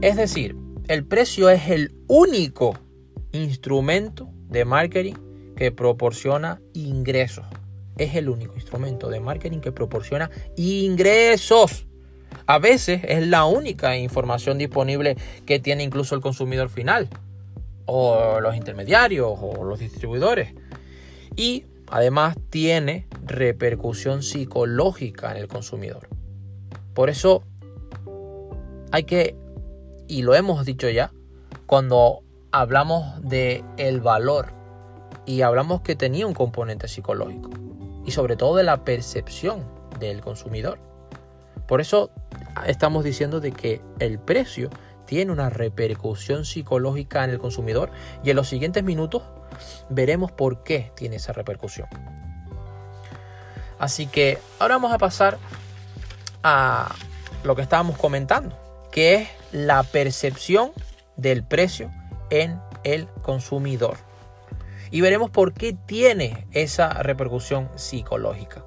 Es decir, el precio es el único instrumento de marketing que proporciona ingresos. Es el único instrumento de marketing que proporciona ingresos. A veces es la única información disponible que tiene incluso el consumidor final, o los intermediarios, o los distribuidores. Y además tiene repercusión psicológica en el consumidor. Por eso hay que, y lo hemos dicho ya, cuando hablamos de el valor y hablamos que tenía un componente psicológico y sobre todo de la percepción del consumidor. Por eso estamos diciendo de que el precio tiene una repercusión psicológica en el consumidor y en los siguientes minutos veremos por qué tiene esa repercusión. Así que ahora vamos a pasar a lo que estábamos comentando, es la percepción del precio en el consumidor. Y veremos por qué tiene esa repercusión psicológica.